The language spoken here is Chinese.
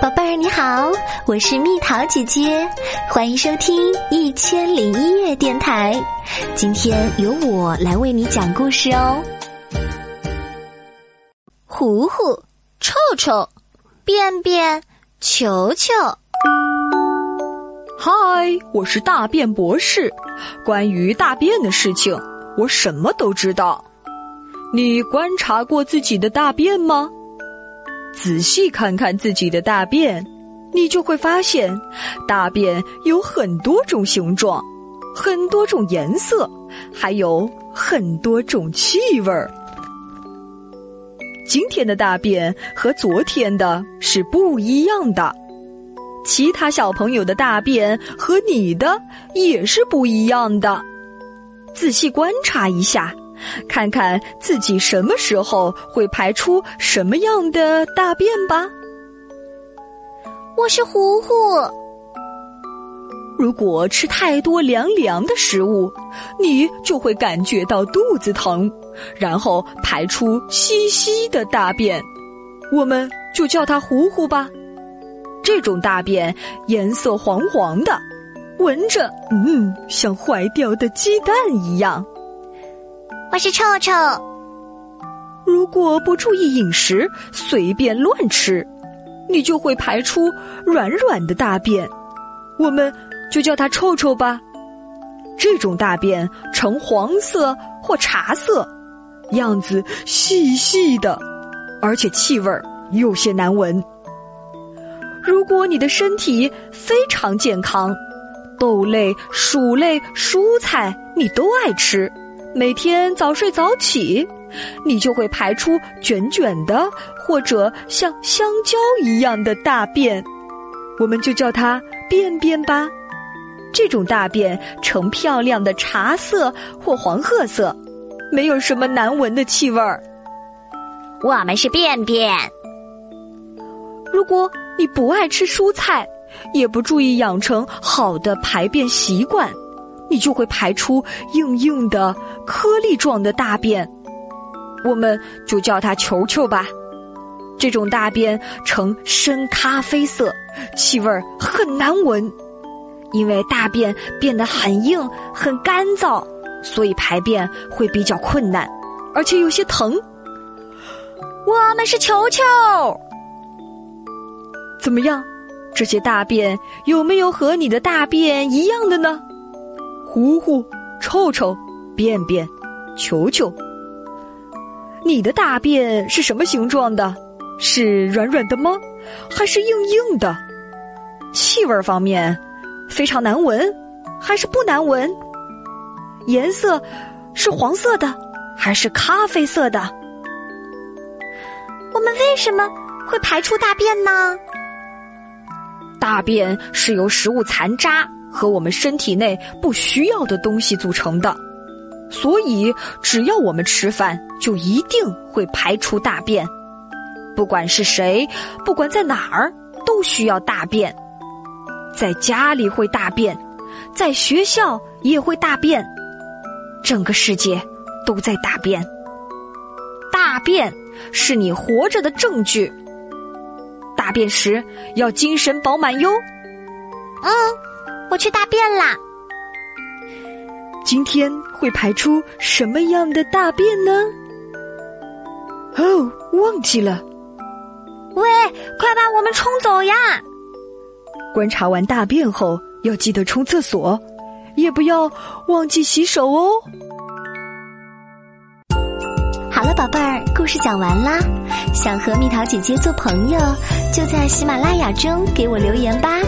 宝贝儿，你好，我是蜜桃姐姐，欢迎收听《一千零一夜》电台。今天由我来为你讲故事哦。糊糊、臭臭、便便、球球。嗨，我是大便博士。关于大便的事情，我什么都知道。你观察过自己的大便吗？仔细看看自己的大便，你就会发现，大便有很多种形状，很多种颜色，还有很多种气味儿。今天的大便和昨天的是不一样的，其他小朋友的大便和你的也是不一样的。仔细观察一下。看看自己什么时候会排出什么样的大便吧。我是糊糊。如果吃太多凉凉的食物，你就会感觉到肚子疼，然后排出稀稀的大便，我们就叫它糊糊吧。这种大便颜色黄黄的，闻着嗯，像坏掉的鸡蛋一样。我是臭臭。如果不注意饮食，随便乱吃，你就会排出软软的大便，我们就叫它臭臭吧。这种大便呈黄色或茶色，样子细细的，而且气味有些难闻。如果你的身体非常健康，豆类、薯类、蔬菜你都爱吃。每天早睡早起，你就会排出卷卷的或者像香蕉一样的大便，我们就叫它便便吧。这种大便呈漂亮的茶色或黄褐色，没有什么难闻的气味儿。我们是便便。如果你不爱吃蔬菜，也不注意养成好的排便习惯。你就会排出硬硬的颗粒状的大便，我们就叫它球球吧。这种大便呈深咖啡色，气味很难闻。因为大便变得很硬、很干燥，所以排便会比较困难，而且有些疼。我们是球球，怎么样？这些大便有没有和你的大便一样的呢？糊糊、臭臭、便便、球球，你的大便是什么形状的？是软软的吗？还是硬硬的？气味方面，非常难闻，还是不难闻？颜色是黄色的，还是咖啡色的？我们为什么会排出大便呢？大便是由食物残渣。和我们身体内不需要的东西组成的，所以只要我们吃饭，就一定会排出大便。不管是谁，不管在哪儿，都需要大便。在家里会大便，在学校也会大便，整个世界都在大便。大便是你活着的证据。大便时要精神饱满哟。嗯。我去大便啦！今天会排出什么样的大便呢？哦，忘记了。喂，快把我们冲走呀！观察完大便后，要记得冲厕所，也不要忘记洗手哦。好了，宝贝儿，故事讲完啦。想和蜜桃姐姐做朋友，就在喜马拉雅中给我留言吧。